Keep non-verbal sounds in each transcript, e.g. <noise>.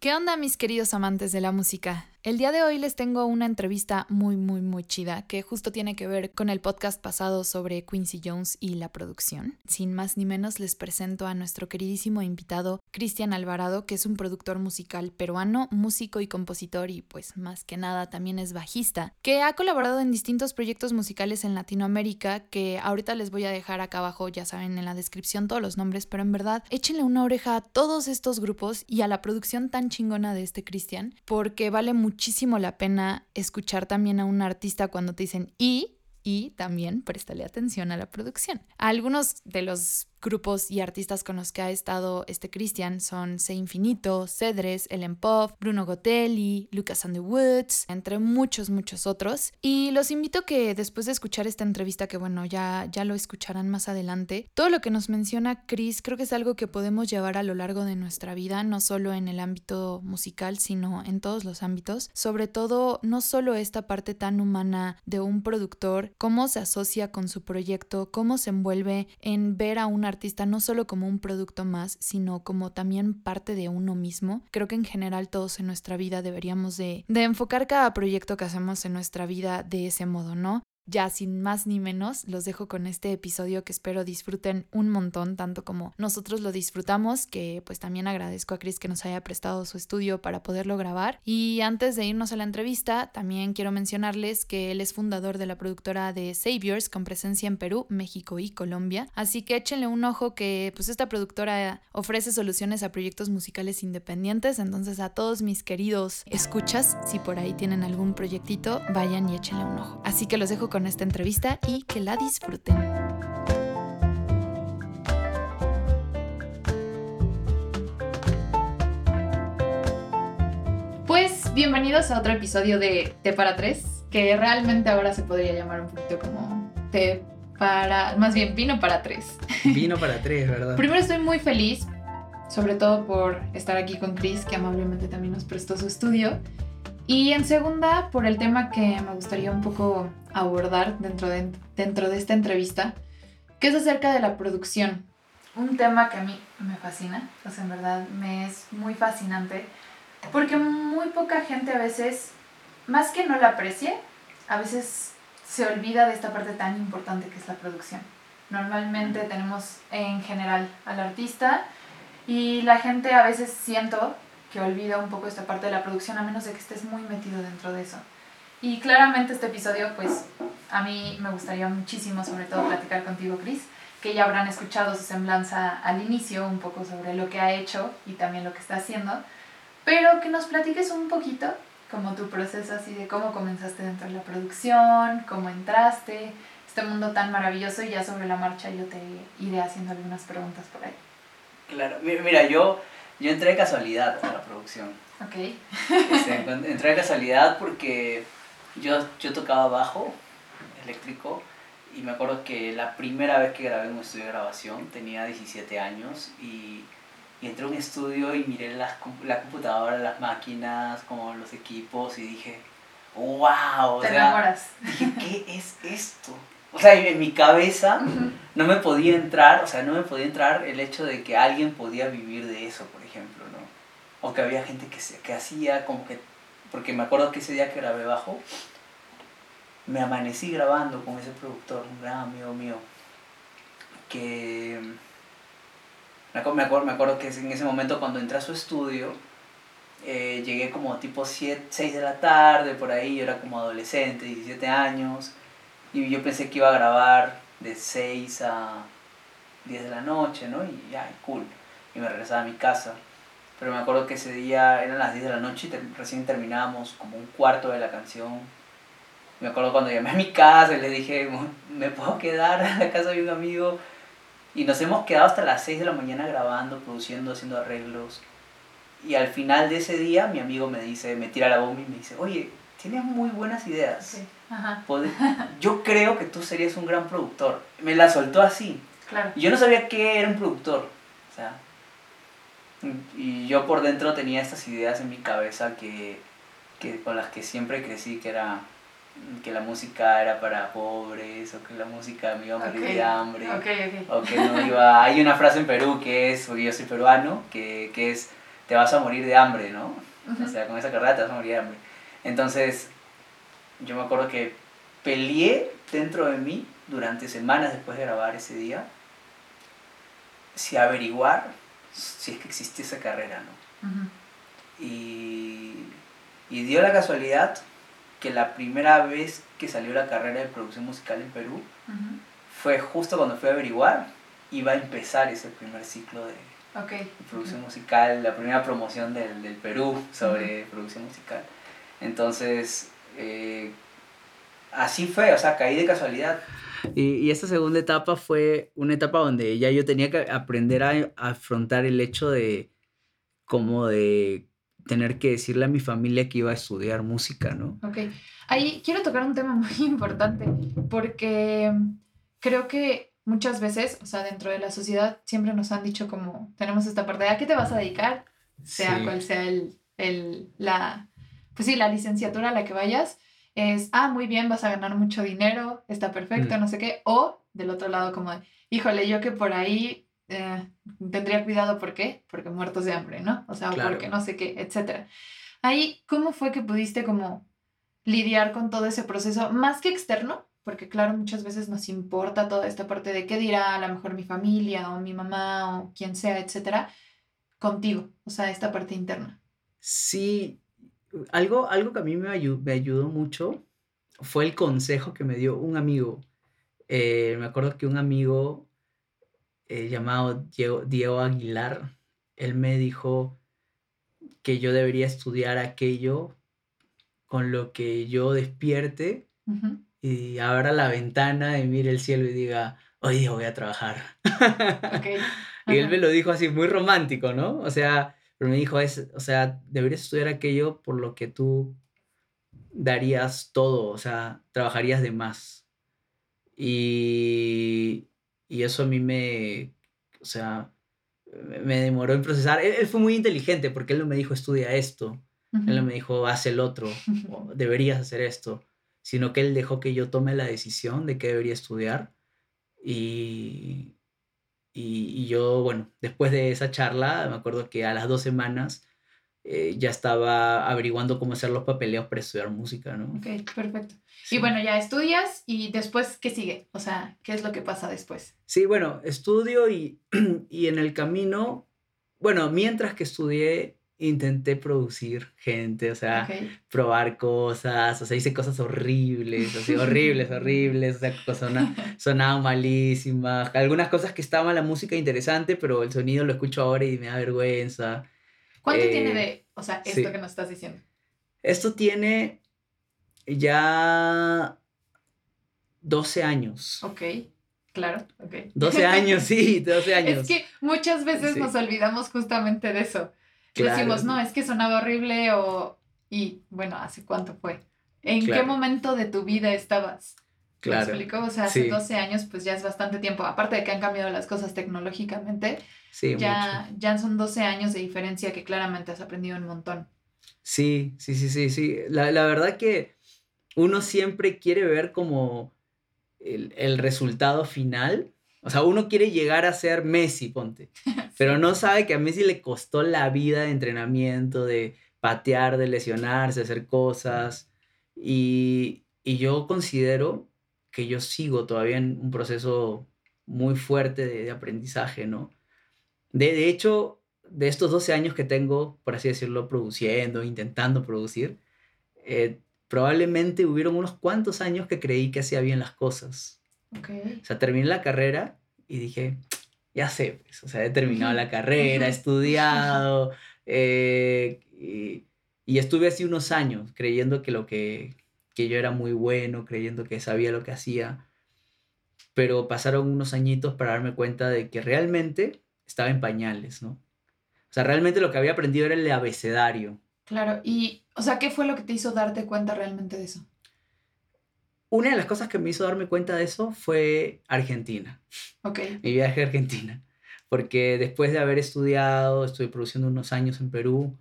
¿Qué onda mis queridos amantes de la música? El día de hoy les tengo una entrevista muy, muy, muy chida que justo tiene que ver con el podcast pasado sobre Quincy Jones y la producción. Sin más ni menos les presento a nuestro queridísimo invitado Cristian Alvarado, que es un productor musical peruano, músico y compositor y pues más que nada también es bajista, que ha colaborado en distintos proyectos musicales en Latinoamérica que ahorita les voy a dejar acá abajo, ya saben, en la descripción todos los nombres, pero en verdad échenle una oreja a todos estos grupos y a la producción tan chingona de este Cristian, porque vale muchísimo la pena escuchar también a un artista cuando te dicen y y también préstale atención a la producción. Algunos de los grupos y artistas con los que ha estado este Cristian son Se Infinito, Cedres, Ellen Pop, Bruno Gotelli, Lucas and the Woods, entre muchos, muchos otros. Y los invito que después de escuchar esta entrevista, que bueno, ya, ya lo escucharán más adelante, todo lo que nos menciona Chris creo que es algo que podemos llevar a lo largo de nuestra vida, no solo en el ámbito musical, sino en todos los ámbitos. Sobre todo, no solo esta parte tan humana de un productor, cómo se asocia con su proyecto, cómo se envuelve en ver a una artista no solo como un producto más, sino como también parte de uno mismo. Creo que en general todos en nuestra vida deberíamos de, de enfocar cada proyecto que hacemos en nuestra vida de ese modo, ¿no? Ya sin más ni menos, los dejo con este episodio que espero disfruten un montón, tanto como nosotros lo disfrutamos, que pues también agradezco a Chris que nos haya prestado su estudio para poderlo grabar. Y antes de irnos a la entrevista, también quiero mencionarles que él es fundador de la productora de Saviors con presencia en Perú, México y Colombia. Así que échenle un ojo que pues esta productora ofrece soluciones a proyectos musicales independientes. Entonces a todos mis queridos escuchas, si por ahí tienen algún proyectito, vayan y échenle un ojo. Así que los dejo con esta entrevista y que la disfruten. Pues bienvenidos a otro episodio de T para tres, que realmente ahora se podría llamar un poquito como T para, más bien vino para tres. Vino para tres, ¿verdad? Primero estoy muy feliz, sobre todo por estar aquí con Chris, que amablemente también nos prestó su estudio. Y en segunda, por el tema que me gustaría un poco abordar dentro de, dentro de esta entrevista, que es acerca de la producción. Un tema que a mí me fascina, o sea, en verdad me es muy fascinante, porque muy poca gente a veces, más que no la aprecie, a veces se olvida de esta parte tan importante que es la producción. Normalmente tenemos en general al artista y la gente a veces siento que olvida un poco esta parte de la producción a menos de que estés muy metido dentro de eso. Y claramente este episodio, pues a mí me gustaría muchísimo, sobre todo, platicar contigo, Chris, que ya habrán escuchado su semblanza al inicio, un poco sobre lo que ha hecho y también lo que está haciendo, pero que nos platiques un poquito como tu proceso así de cómo comenzaste dentro de la producción, cómo entraste, este mundo tan maravilloso y ya sobre la marcha yo te iré haciendo algunas preguntas por ahí. Claro, mira, yo yo entré de casualidad a la producción. Ok. Este, entré de casualidad porque yo, yo tocaba bajo eléctrico y me acuerdo que la primera vez que grabé en un estudio de grabación tenía 17 años y, y entré a un estudio y miré las, la computadora, las máquinas, como los equipos y dije, wow. Te enamoras. Dije, ¿qué es esto? O sea, en mi cabeza no me podía entrar, o sea, no me podía entrar el hecho de que alguien podía vivir de eso, por ejemplo, ¿no? O que había gente que, se, que hacía como que, porque me acuerdo que ese día que grabé bajo, me amanecí grabando con ese productor, un gran amigo mío, que me acuerdo, me acuerdo, que en ese momento cuando entré a su estudio, eh, llegué como tipo 7, 6 de la tarde, por ahí, yo era como adolescente, 17 años, y yo pensé que iba a grabar de 6 a 10 de la noche, ¿no? Y ya, cool. Y me regresaba a mi casa. Pero me acuerdo que ese día eran las 10 de la noche y recién terminábamos como un cuarto de la canción. Me acuerdo cuando llamé a mi casa y le dije, ¿me puedo quedar a la casa de un amigo? Y nos hemos quedado hasta las 6 de la mañana grabando, produciendo, haciendo arreglos. Y al final de ese día mi amigo me dice, me tira la bomba y me dice, oye, tienes muy buenas ideas. Yo creo que tú serías un gran productor. Me la soltó así. Claro. Y yo no sabía qué era un productor. O sea, y yo por dentro tenía estas ideas en mi cabeza que, que con las que siempre crecí, que era que la música era para pobres o que la música me iba a morir de hambre okay, o que no iba hay una frase en Perú que es porque yo soy peruano que, que es te vas a morir de hambre, ¿no? O sea, con esa carrera te vas a morir de hambre. Entonces, yo me acuerdo que peleé dentro de mí durante semanas después de grabar ese día si averiguar si es que existe esa carrera, ¿no? y, y dio la casualidad que la primera vez que salió la carrera de producción musical en Perú fue justo cuando fui a averiguar, iba a empezar ese primer ciclo de, producción musical, la primera promoción del, del Perú sobre producción musical. Entonces, eh, así fue, o sea, caí de casualidad. Y, y esta segunda etapa fue una etapa donde ya yo tenía que aprender a, afrontar el hecho de como de tener que decirle a mi familia que iba a estudiar música, ¿no? Ok. Ahí quiero tocar un tema <laughs> muy importante porque creo que muchas veces, o sea, dentro de la sociedad siempre nos han dicho como, tenemos esta parte a qué te vas a dedicar, sea cual sea el, el, la, pues sí, la licenciatura a la que vayas, es, ah, muy bien, vas a ganar mucho dinero, está perfecto, mm. no sé qué, o del otro lado como, híjole, yo que por ahí eh, tendría cuidado, ¿por qué? Porque muertos de hambre, ¿no? O sea, porque no sé qué, etcétera. Ahí, ¿cómo fue que pudiste como lidiar con todo ese proceso, más que externo? Porque claro, muchas veces nos importa toda esta parte de qué dirá a lo mejor mi familia o mi mamá o quien sea, etcétera, contigo, o sea, esta parte interna. Sí, algo, algo que a mí me, ayudó, me ayudó mucho fue el consejo que me dio un amigo. Eh, me acuerdo que un amigo eh, llamado Diego, Aguilar, él me dijo que yo debería estudiar aquello con lo que yo despierte y abra la ventana y mire el cielo y diga, hoy día voy a trabajar. <laughs> y él me lo dijo así, muy romántico, ¿no? O sea, pero me dijo, es, o sea, deberías estudiar aquello por lo que tú darías todo, o sea, trabajarías de más. Y, y eso a mí me, o sea, me demoró en procesar. Él, fue muy inteligente porque él no me dijo, estudia esto. Él no me dijo, haz el otro, deberías hacer esto. Sino que él dejó que yo tome la decisión de qué debería estudiar. Y, y, yo, bueno, después de esa charla, me acuerdo que a las dos semanas eh, ya estaba averiguando cómo hacer los papeleos para estudiar música, ¿no? Ok, perfecto. Y bueno, ya estudias y después, ¿qué sigue? O sea, ¿qué es lo que pasa después? Sí, bueno, estudio y, <clears throat> y en el camino, bueno, mientras que estudié, intenté producir gente, o sea, probar cosas, o sea, hice cosas horribles, así, horribles, <laughs> horribles, o sea, sonaba, sonaba malísima, algunas cosas que estaban la música interesante, pero el sonido lo escucho ahora y me da vergüenza. ¿Cuánto tiene eh, de, o sea, esto que nos estás diciendo? Esto tiene ya 12 años. Ok. Claro, ok. 12 <laughs> años, sí, 12 años. Es que muchas veces nos olvidamos justamente de eso. Decimos, no, es que sonaba horrible o... Y bueno, ¿hace cuánto fue? ¿En qué momento de tu vida estabas? Claro. ¿Me explico? O sea, hace 12 años pues ya es bastante tiempo. Aparte de que han cambiado las cosas tecnológicamente, sí, ya, ya son 12 años de diferencia que claramente has aprendido un montón. Sí, sí, sí, sí, sí. La, la verdad que uno siempre quiere ver como el, el resultado final o sea, uno quiere llegar a ser Messi, ponte, pero no sabe que a Messi le costó la vida de entrenamiento, de patear, de lesionarse, hacer cosas. Y, y yo considero que yo sigo todavía en un proceso muy fuerte de, aprendizaje, ¿no? De, de, hecho, de estos 12 años que tengo, por así decirlo, produciendo, intentando producir, eh, probablemente hubieron unos cuantos años que creí que hacía bien las cosas. O sea, terminé la carrera y dije, ya sé, pues, o sea, he terminado la carrera, he estudiado, eh, y, y, estuve así unos años creyendo que lo que, que yo era muy bueno, creyendo que sabía lo que hacía, pero pasaron unos añitos para darme cuenta de que realmente estaba en pañales, ¿no? O sea, realmente lo que había aprendido era el abecedario. Claro, y, o sea, ¿qué fue lo que te hizo darte cuenta realmente de eso? Una de las cosas que me hizo darme cuenta de eso fue Argentina. Ok. Mi viaje a Argentina. Porque después de haber estudiado, estuve produciendo unos años en Perú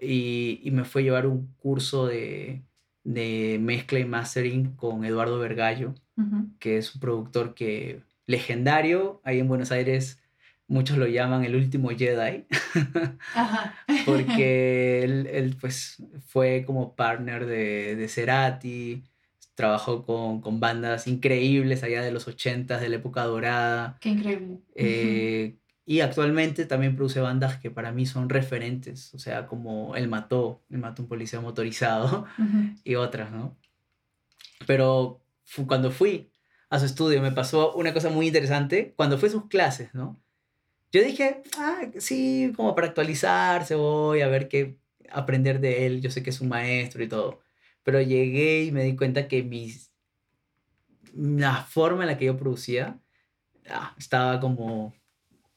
y, y me fue a llevar un curso de, de, mezcla y mastering con Eduardo Vergallo, que es un productor que legendario ahí en Buenos Aires. muchos lo llaman el último Jedi, <laughs> Ajá. porque <laughs> él, él, pues fue como partner de, de Cerati, trabajó con, con, bandas increíbles allá de los 80 de la época dorada. Qué increíble. Eh, y actualmente también produce bandas que para mí son referentes, o sea, como El Mató, El Mató un policía motorizado y otras, ¿no? Pero cuando fui a su estudio me pasó una cosa muy interesante, cuando fue a sus clases, ¿no? Yo dije, ah, sí, como para actualizarse voy a ver qué aprender de él, yo sé que es un maestro y todo, pero llegué y me di cuenta que mis, la forma en la que yo producía ah, estaba como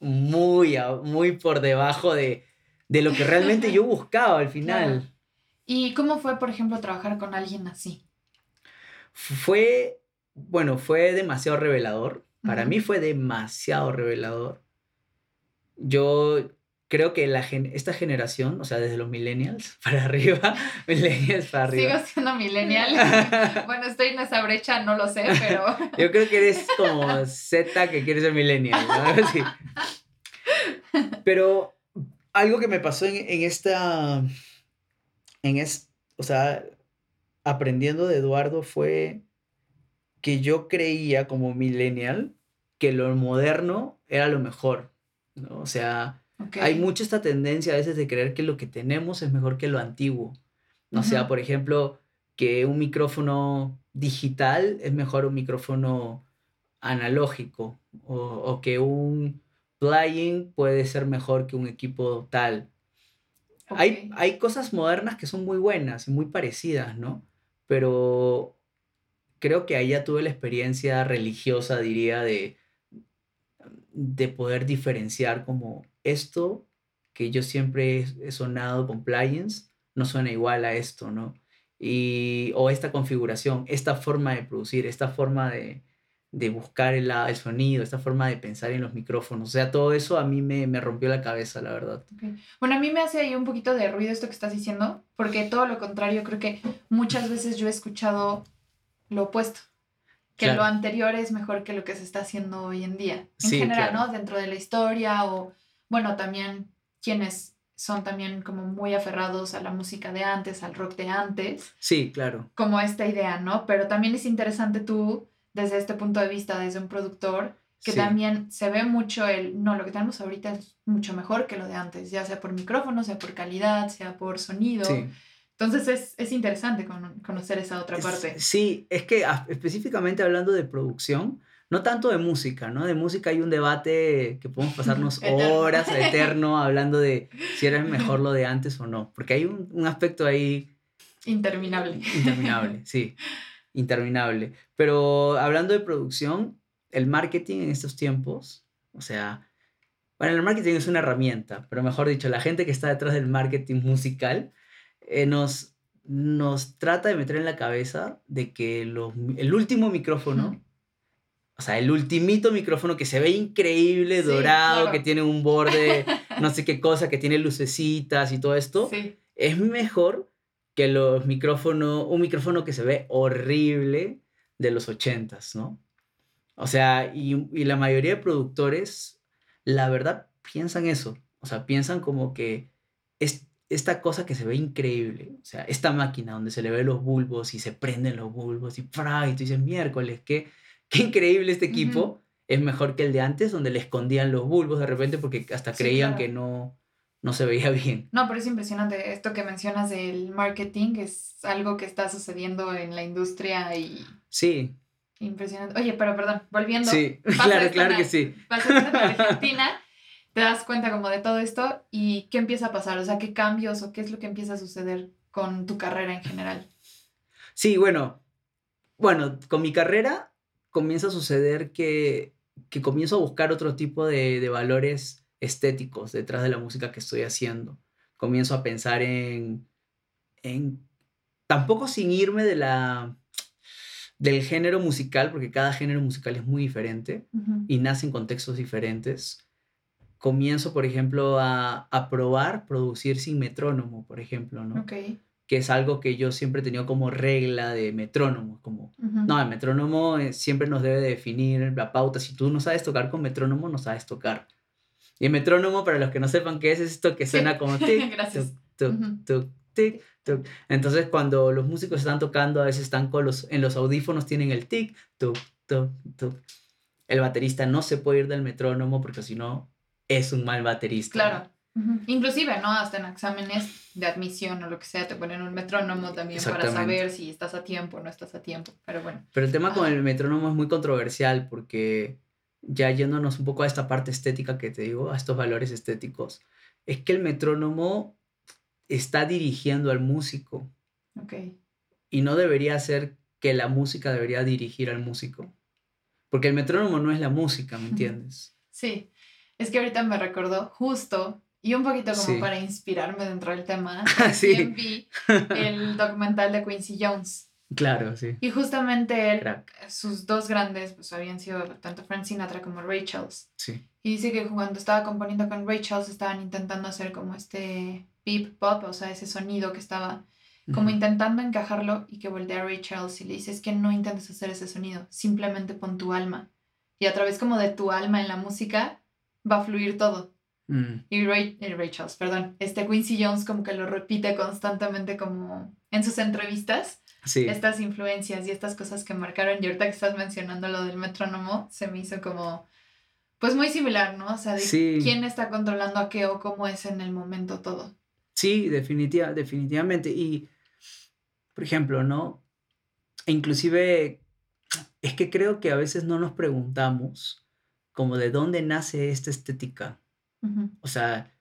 muy, muy por debajo de, de lo que realmente yo <laughs> buscaba al final. ¿Y cómo fue, por ejemplo, trabajar con alguien así? Fue, bueno, fue demasiado revelador. Para mí fue demasiado revelador. Yo creo que la esta generación, o sea, desde los millennials <laughs> para arriba, <laughs> millennials para arriba. Sigo siendo millennial. <laughs> bueno, estoy en esa brecha, no lo sé, pero... Yo creo que eres como Z que quieres ser millennial, ¿no? Sí. Pero algo que me pasó en, en esta, en es, o sea, aprendiendo de Eduardo fue que yo creía como millennial que lo moderno era lo mejor, ¿no? O sea, hay mucha esta tendencia a veces de creer que lo que tenemos es mejor que lo antiguo. O sea, por ejemplo, que un micrófono digital es mejor un micrófono analógico o, o que un plugin puede ser mejor que un equipo tal. Hay, hay cosas modernas que son muy buenas y muy parecidas, ¿no? Pero creo que ahí ya tuve la experiencia religiosa, diría, de, de poder diferenciar como esto que yo siempre he sonado plugins no suena igual a esto, ¿no? Y, o esta configuración, esta forma de producir, esta forma de, de buscar el, el, sonido, esta forma de pensar en los micrófonos. O sea, todo eso a mí me, me rompió la cabeza, la verdad. Bueno, a mí me hace ahí un poquito de ruido esto que estás diciendo, porque todo lo contrario, creo que muchas veces yo he escuchado lo opuesto que lo anterior es mejor que lo que se está haciendo hoy en día. En general, ¿no? Dentro de la historia o, bueno, también quienes son también como muy aferrados a la música de antes, al rock de antes. Sí, claro. Como esta idea, ¿no? Pero también es interesante tú, desde este punto de vista, desde un productor, que también se ve mucho el, no, lo que tenemos ahorita es mucho mejor que lo de antes, ya sea por micrófono, sea por calidad, sea por sonido. Sí. Entonces es, interesante conocer esa otra parte. Sí, es que ah, específicamente hablando de producción, no tanto de música, ¿no? De música hay un debate que podemos pasarnos <laughs> horas eterno <laughs> hablando de si era mejor lo de antes o no, porque hay un, aspecto ahí... Interminable. Interminable, sí, interminable. Pero hablando de producción, el marketing en estos tiempos, o sea, bueno, el marketing es una herramienta, pero mejor dicho, la gente que está detrás del marketing musical eh, nos, nos trata de meter en la cabeza de que el último micrófono, o sea, el ultimito micrófono que se ve increíble, dorado, que tiene un borde, <laughs> no sé qué cosa, que tiene lucecitas y todo esto, es mejor que los micrófonos, un micrófono que se ve horrible de los ochentas, ¿no? O sea, y, y la mayoría de productores, la verdad, piensan eso. O sea, piensan como que es, esta cosa que se ve increíble, o sea, esta máquina donde se le ve los bulbos y se prenden los bulbos y, ¡fra! y tú dices, miércoles, qué, qué increíble este equipo, es mejor que el de antes donde le escondían los bulbos de repente porque hasta creían que no, no se veía bien. No, pero es impresionante. Esto que mencionas del marketing es algo que está sucediendo en la industria y... Sí. Impresionante. Oye, pero perdón, volviendo. Sí, claro, claro que sí. Pasa en Argentina te das cuenta como de todo esto y qué empieza a pasar, o sea, qué cambios o qué es lo que empieza a suceder con tu carrera en general. Sí, bueno, bueno, con mi carrera comienza a suceder que, que comienzo a buscar otro tipo de, de valores estéticos detrás de la música que estoy haciendo. Comienzo a pensar en, en tampoco sin irme de la del género musical, porque cada género musical es muy diferente y nace en contextos diferentes comienzo, por ejemplo, a, a, probar producir sin metrónomo, por ejemplo, ¿no? Que es algo que yo siempre he tenido como regla de metrónomo, como, no, el metrónomo eh, siempre nos debe definir la pauta. Si tú no sabes tocar con metrónomo, no sabes tocar. Y el metrónomo, para los que no sepan qué es, es esto que suena como tic, <laughs> Gracias. tuc, tuc, tuc, tic, tuc. Entonces, cuando los músicos están tocando, a veces están con los, en los audífonos, tienen el tic, tuc, tuc, tuc. El baterista no se puede ir del metrónomo porque si no, es un mal baterista. Claro. Inclusive, ¿no? Hasta en exámenes de admisión o lo que sea, te ponen un metrónomo también para saber si estás a tiempo o no estás a tiempo. Pero bueno. Pero el tema con el metrónomo es muy controversial porque ya yéndonos un poco a esta parte estética que te digo, a estos valores estéticos, es que el metrónomo está dirigiendo al músico Ok. y no debería ser que la música debería dirigir al músico. Porque el metrónomo no es la música, ¿me entiendes? Sí. Es que ahorita me recordó justo y un poquito como Sí. para inspirarme dentro del tema. <laughs> Sí. vi el documental de Quincy Jones. Claro, sí. Y justamente él, Crack. sus dos grandes pues habían sido tanto Frank Sinatra como Ray Charles. Sí. Y dice que cuando estaba componiendo con Ray Charles estaban intentando hacer como este beep pop, o sea, ese sonido que estaba como intentando encajarlo y que voltea a Ray Charles y le dice, es que no intentes hacer ese sonido, simplemente pon tu alma. Y a través como de tu alma en la música va a fluir todo. Mm, Y Ray, eh, Ray Charles, perdón, este Quincy Jones como que lo repite constantemente como en sus entrevistas, Sí. estas influencias y estas cosas que marcaron. Y ahorita que estás mencionando lo del metrónomo, se me hizo como, pues muy similar, ¿no? O sea, de Sí. quién está controlando a qué o cómo es en el momento todo. Sí, definitiva, definitivamente. Y, por ejemplo, ¿no? E Inclusive, es que creo que a veces no nos preguntamos como de dónde nace esta estética. Ujú. O sea,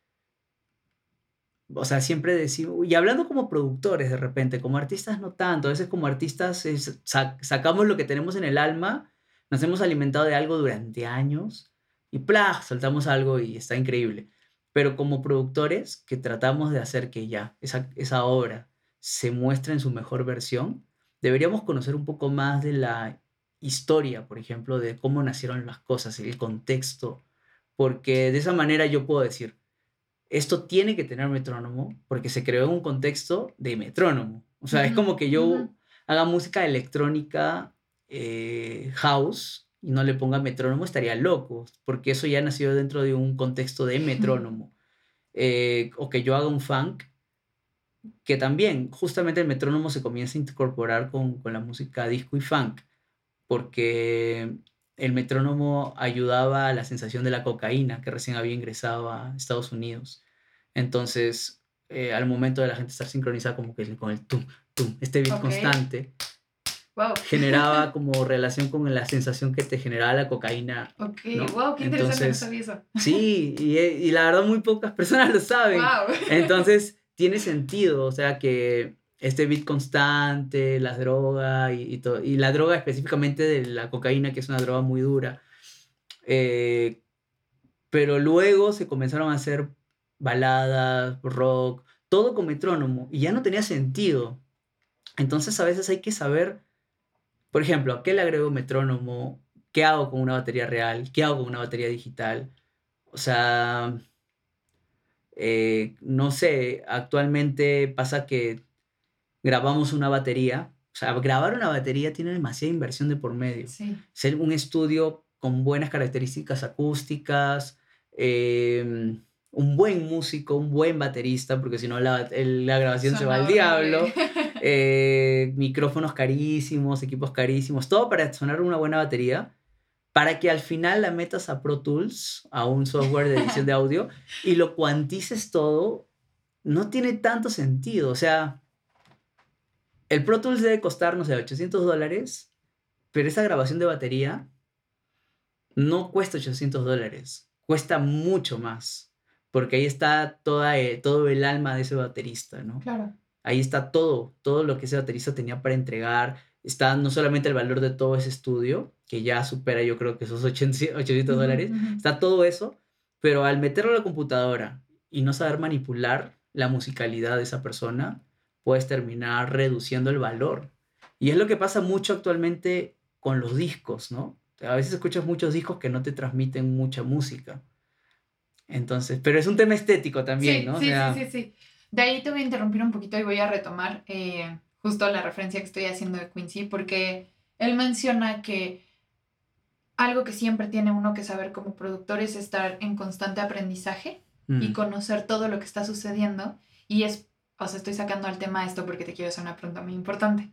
o sea, siempre decimos, y hablando como productores de repente, como artistas no tanto, a veces como artistas es- sa- sacamos lo que tenemos en el alma, nos hemos alimentado de algo durante años y ¡plá! soltamos algo y está increíble. Pero como productores que tratamos de hacer que ya esa, esa obra se muestre en su mejor versión, deberíamos conocer un poco más de la historia, por ejemplo, de cómo nacieron las cosas, el contexto, porque de esa manera yo puedo decir, esto tiene que tener metrónomo porque se creó en un contexto de metrónomo. O sea, es como que yo ujú. haga música electrónica eh, house y no le ponga metrónomo, estaría loco, porque eso ya nació dentro de un contexto de <laughs> metrónomo. Eh, o que yo haga un funk, que también justamente el metrónomo se comienza a incorporar con, con la música disco y funk, porque el metrónomo ayudaba a la sensación de la cocaína que recién había ingresado a Estados Unidos. Entonces, eh, al momento de la gente estar sincronizada como que con el tum, tum, este beat Ok. constante, Wow. generaba <laughs> como relación con la sensación que te generaba la cocaína. Ok, ¿no? wow, qué interesante, no Entonces, sabía eso. Sí, y, y la verdad muy pocas <laughs> personas lo saben. Wow. Entonces, tiene sentido, o sea, que este beat constante, las drogas y, y, la droga específicamente de la cocaína, que es una droga muy dura. eh, pero luego se comenzaron a hacer baladas, rock, todo con metrónomo, y ya no tenía sentido. Entonces, a veces hay que saber, por ejemplo, ¿a qué le agrego metrónomo? ¿Qué hago con una batería real? ¿Qué hago con una batería digital? O sea, eh, no sé, actualmente pasa que grabamos una batería. O sea, grabar una batería tiene demasiada inversión de por medio. Sí. Ser un estudio con buenas características acústicas, eh, un buen músico, un buen baterista, porque si no la, grabación se va al diablo. <laughs> eh, micrófonos carísimos, equipos carísimos, todo para sonar una buena batería, para que al final la metas a Pro Tools, a un software de edición de audio, y lo cuantices todo, no tiene tanto sentido. O sea, el Pro Tools debe costar, no sé, 800 dólares, pero esa grabación de batería no cuesta 800 dólares, cuesta mucho más, porque ahí está toda, eh, todo el alma de ese baterista, ¿no? Claro. Ahí está todo, todo lo que ese baterista tenía para entregar. Está no solamente el valor de todo ese estudio, que ya supera yo creo que esos 800, 800 dólares, está todo eso, pero al meterlo a la computadora y no saber manipular la musicalidad de esa persona, puedes terminar reduciendo el valor. Y es lo que pasa mucho actualmente con los discos, ¿no? A veces escuchas muchos discos que no te transmiten mucha música. Entonces, pero es un tema estético también, sí, ¿no? O Sí, sea, sí, sí, sí. De ahí te voy a interrumpir un poquito y voy a retomar eh, justo la referencia que estoy haciendo de Quincy, porque él menciona que algo que siempre tiene uno que saber como productor es estar en constante aprendizaje y Mm. conocer todo lo que está sucediendo. Y es, o sea, estoy sacando al tema esto porque te quiero hacer una pregunta muy importante.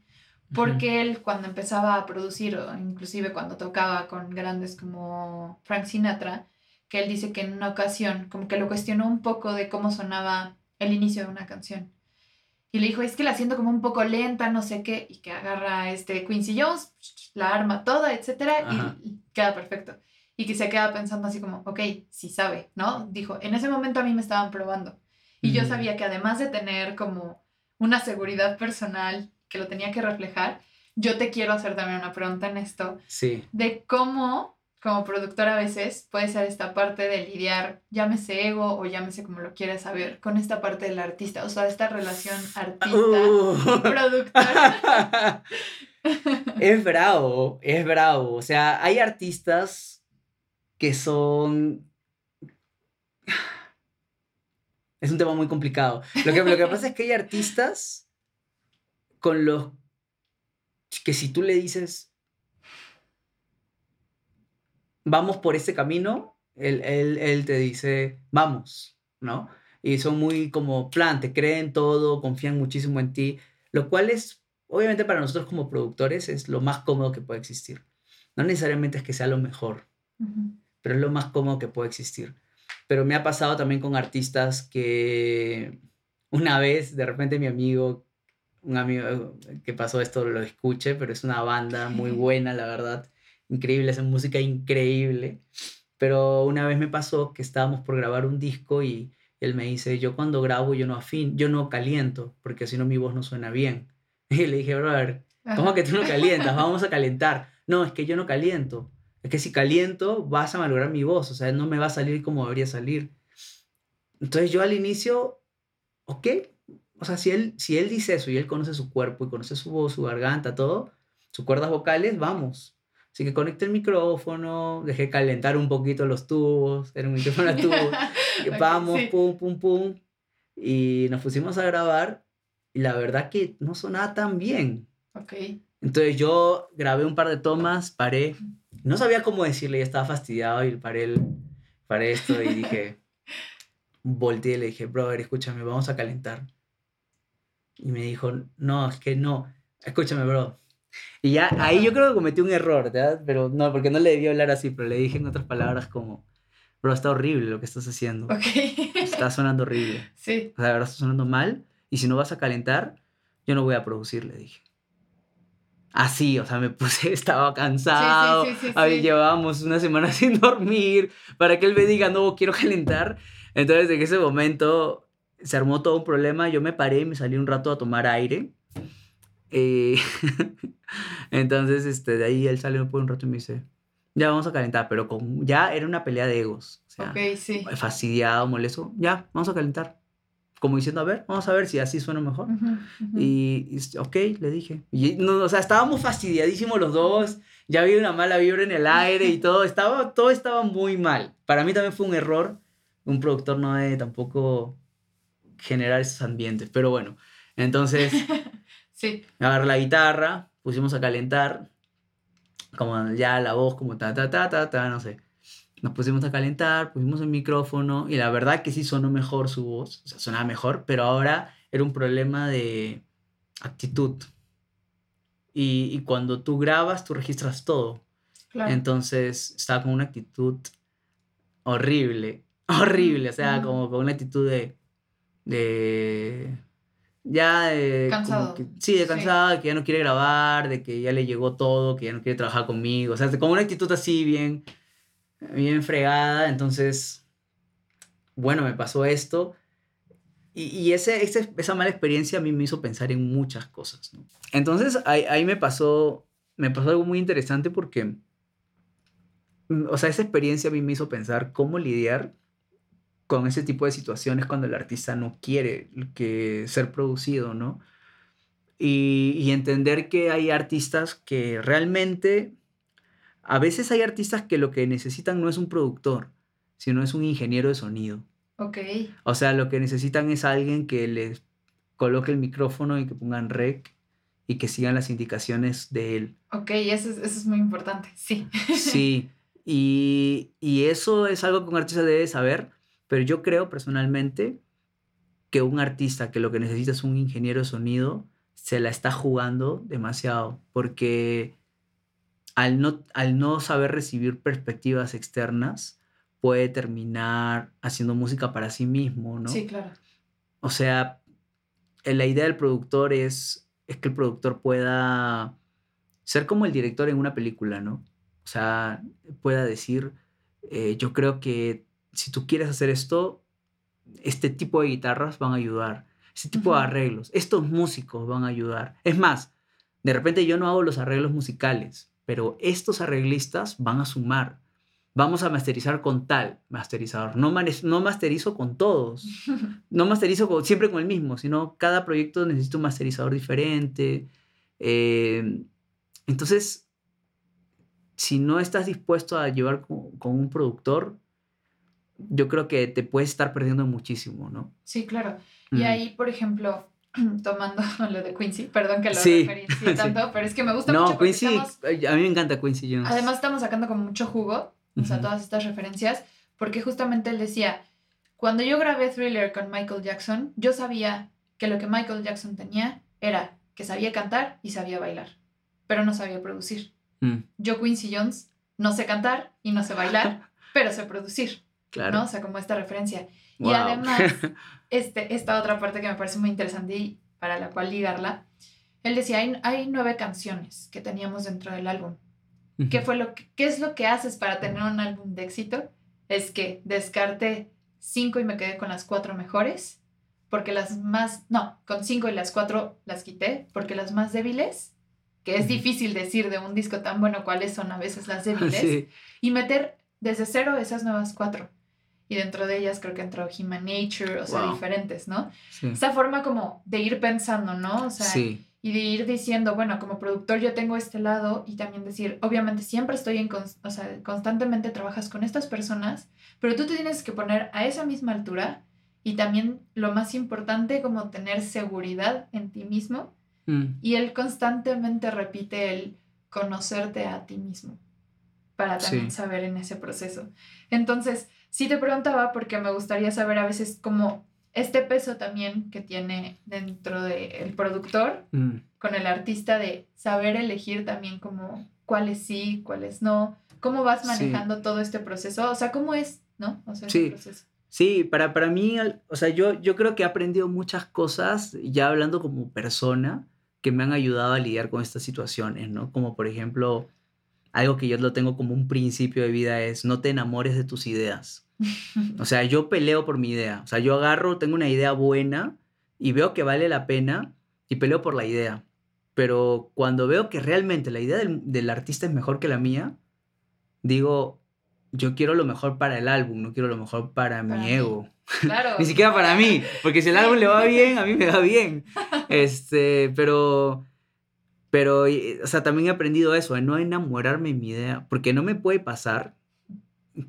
Porque él cuando empezaba a producir, o inclusive cuando tocaba con grandes como Frank Sinatra, que él dice que en una ocasión como que lo cuestionó un poco de cómo sonaba el inicio de una canción. Y le dijo, es que la siento como un poco lenta, no sé qué, y que agarra este Quincy Jones, la arma toda, etcétera, Ajá. y queda perfecto. Y que se queda pensando así como, ok, sí sabe, ¿no? Dijo, en ese momento a mí me estaban probando. Y yo sabía que además de tener como una seguridad personal que lo tenía que reflejar, yo te quiero hacer también una pregunta en esto, Sí. de cómo como productor a veces puede ser esta parte de lidiar, llámese ego o llámese como lo quieras saber, con esta parte del artista, o sea, esta relación artista-productor. <laughs> Uh. <laughs> es bravo, es bravo. O sea, hay artistas que son... Es un tema muy complicado. Lo que, lo que pasa es que hay artistas con los que si tú le dices, vamos por ese camino, él, él, él te dice, vamos, ¿no? Y son muy como plan, te creen todo, confían muchísimo en ti, lo cual es, obviamente para nosotros como productores, es lo más cómodo que puede existir. No necesariamente es que sea lo mejor, pero es lo más cómodo que puede existir. Pero me ha pasado también con artistas que una vez, de repente mi amigo, un amigo que pasó esto lo escuche, pero es una banda muy <laughs> buena, la verdad, increíble, hacen música increíble. Pero una vez me pasó que estábamos por grabar un disco y él me dice, yo cuando grabo yo no afín, yo no caliento, porque si no mi voz no suena bien. <laughs> Y le dije, brother, ¿Cómo que tú no calientas? <laughs> Vamos a calentar. No, es que yo no caliento. Es que si caliento vas a malograr mi voz, o sea, no me va a salir como debería salir. Entonces yo al inicio, ok, o sea, si él, si él dice eso y él conoce su cuerpo y conoce su voz, su garganta, todo, sus cuerdas vocales, vamos. Así que conecté el micrófono, dejé calentar un poquito los tubos, era un micrófono a tubo, y Ok, vamos, sí. pum, pum, pum, y nos pusimos a grabar y la verdad que no sonaba tan bien. Ok. Entonces yo grabé un par de tomas, paré, no sabía cómo decirle, ya estaba fastidiado y paré, el, paré esto y dije, <laughs> volteé y le dije, brother, escúchame, vamos a calentar. Y me dijo, no, es que no, escúchame, bro. Y ya ahí yo creo que cometí un error, ¿verdad? Pero no, porque no le debí hablar así, pero le dije en otras palabras como, bro, está horrible lo que estás haciendo. Ok. Está sonando horrible. Sí. O sea, la verdad está sonando mal. Y si no vas a calentar, yo no voy a producir, le dije. Así, o sea, me <laughs> puse, estaba cansado. sí, sí, sí. llevábamos una semana <laughs> sin dormir. Para que él me diga, no, quiero calentar. Entonces, en ese momento se armó todo un problema. Yo me paré y me salí un rato a tomar aire. Eh, <laughs> entonces, este, de ahí él salió por un rato y me dice, ya vamos a calentar. Pero con, ya era una pelea de egos. O sea, sí. fastidiado, molesto, ya, vamos a calentar. Como diciendo, a ver, vamos a ver si así suena mejor. Y, y, ok, le dije. Y, no, o sea, estábamos fastidiadísimos los dos. Ya había una mala vibra en el aire y todo. Estaba, todo estaba muy mal. Para mí también fue un error. Un productor no debe tampoco generar esos ambientes. Pero bueno, entonces <laughs> Sí. agarré la guitarra, pusimos a calentar. Como ya la voz, como ta, ta, ta, ta, ta, no sé. Nos pusimos a calentar, pusimos el micrófono y la verdad que sí sonó mejor su voz, o sea, sonaba mejor, pero ahora era un problema de actitud. Y, y cuando tú grabas, tú registras todo. Claro. Entonces estaba con una actitud horrible, <laughs> horrible, o sea, Ujú. como con una actitud de... de ya de... Cansado. que- sí, de Sí. cansado, de que ya no quiere grabar, de que ya le llegó todo, que ya no quiere trabajar conmigo, o sea, como una actitud así bien, bien fregada, entonces, bueno, me pasó esto. Y, y ese, ese- esa mala experiencia a mí me hizo pensar en muchas cosas. Entonces ahí, ahí me, pasó, me pasó algo muy interesante porque, mm, o sea, esa experiencia a mí me hizo pensar cómo lidiar con ese tipo de situaciones cuando el artista no quiere que ser producido, ¿no? Y, y entender que hay artistas que realmente, a veces hay artistas que lo que necesitan no es un productor, sino es un ingeniero de sonido. Ok. O sea, lo que necesitan es alguien que les coloque el micrófono y que pongan rec y que sigan las indicaciones de él. Ok, eso es, eso es muy importante. Sí. <laughs> Sí, Y, y eso es algo que un artista debe saber, pero yo creo personalmente que un artista que lo que necesita es un ingeniero de sonido, se la está jugando demasiado, porque al no, al no saber recibir perspectivas externas, puede terminar haciendo música para sí mismo, ¿no? Sí, claro. O sea, eh, la idea del productor es, es que el productor pueda ser como el director en una película, ¿no? O sea, pueda decir, eh, yo creo que si tú quieres hacer esto, este tipo de guitarras van a ayudar, este tipo de arreglos, estos músicos van a ayudar. Es más, de repente yo no hago los arreglos musicales, pero estos arreglistas van a sumar. Vamos a masterizar con tal masterizador. No, no masterizo con todos. <laughs> No masterizo siempre con el mismo, sino cada proyecto necesita un masterizador diferente. Eh, entonces, si no estás dispuesto a llevar con, con un productor, yo creo que te puedes estar perdiendo muchísimo, ¿no? Sí, claro. Y ahí, por ejemplo, <clears throat> tomando <laughs> lo de Quincy, perdón que lo sí, <laughs> tanto, pero es que me gusta mucho. No, Quincy, a mí me encanta Quincy Jones. Además estamos sacando como mucho jugo, o sea, todas estas referencias, porque justamente él decía, cuando yo grabé Thriller con Michael Jackson, yo sabía que lo que Michael Jackson tenía era que sabía cantar y sabía bailar, pero no sabía producir. Mm. Yo, Quincy Jones, no sé cantar y no sé bailar, <laughs> pero sé producir. Claro. ¿no? O sea, como esta referencia. Y además, <laughs> este, esta otra parte que me parece muy interesante y para la cual ligarla, él decía, hay, hay nueve canciones que teníamos dentro del álbum. ¿Qué, fue lo ¿Qué es lo que haces para tener un álbum de éxito? Es que descarte cinco y me quedé con las cuatro mejores, porque las más, no, con cinco y las cuatro las quité, porque las más débiles, que es difícil decir de un disco tan bueno cuáles son a veces las débiles, <laughs> y meter desde cero esas nuevas cuatro y dentro de ellas creo que entró Human Nature, o sea, diferentes, ¿no? Esa forma como de ir pensando, ¿no? O sea, y de ir diciendo, bueno, como productor yo tengo este lado y también decir, obviamente siempre estoy en, o sea, constantemente trabajas con estas personas, pero tú te tienes que poner a esa misma altura y también lo más importante como tener seguridad en ti mismo mm. y él constantemente repite el conocerte a ti mismo para también saber en ese proceso. Entonces, sí te preguntaba porque me gustaría saber a veces cómo este peso también que tiene dentro del productor mm. con el artista de saber elegir también como cuáles sí, cuáles no, cómo vas manejando todo este proceso, o sea, cómo es, ¿no? O sea, sí. Proceso. Sí, para, para mí, o sea, yo, yo creo que he aprendido muchas cosas ya hablando como persona que me han ayudado a lidiar con estas situaciones, ¿no? Como por ejemplo, algo que yo lo tengo como un principio de vida es no te enamores de tus ideas. O sea, yo peleo por mi idea. O sea, yo agarro, tengo una idea buena y veo que vale la pena y peleo por la idea. Pero cuando veo que realmente la idea del, artista es mejor que la mía, digo, yo quiero lo mejor para el álbum, no quiero lo mejor para, mi ego. <laughs> Ni siquiera para mí, porque si el álbum le va bien, a mí me va bien. <laughs> Este, pero pero, o sea, también he aprendido eso, de no enamorarme de mi idea, porque no me puede pasar,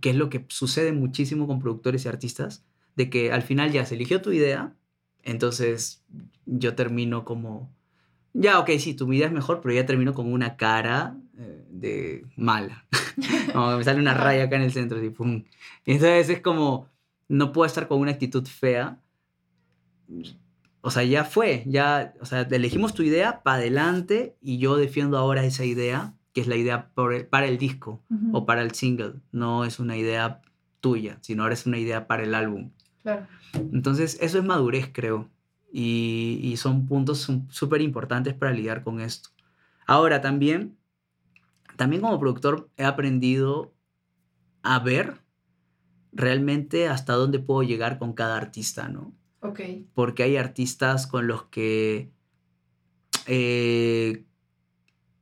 que es lo que sucede muchísimo con productores y artistas, de que al final ya se eligió tu idea, entonces yo termino como, ya, ok, sí, tu idea es mejor, pero ya termino con una cara eh, de mala. <laughs> como me sale una raya acá en el centro, pum. Entonces es como, no puedo estar con una actitud fea o sea, ya fue, ya, o sea, elegimos tu idea para adelante y yo defiendo ahora esa idea, que es la idea para el disco o para el single, no es una idea tuya, sino ahora es una idea para el álbum. Claro. Entonces, eso es madurez, creo, y, y son puntos súper importantes para lidiar con esto. Ahora, también, también como productor he aprendido a ver realmente hasta dónde puedo llegar con cada artista, ¿no? Porque hay artistas con los que, eh,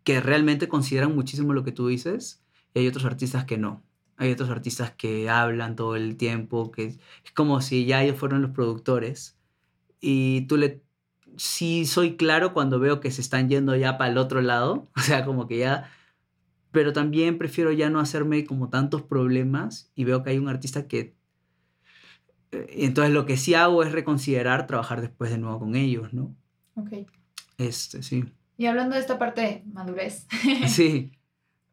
que realmente consideran muchísimo lo que tú dices y hay otros artistas que no. Hay otros artistas que hablan todo el tiempo, que es como si ya ellos fueron los productores y tú le... Sí soy claro cuando veo que se están yendo ya para el otro lado, <laughs> o sea, como que ya... Pero también prefiero ya no hacerme como tantos problemas y veo que hay un artista que entonces lo que sí hago es reconsiderar trabajar después de nuevo con ellos, ¿no? Ok. Este, sí. Y hablando de esta parte de madurez. <laughs> sí.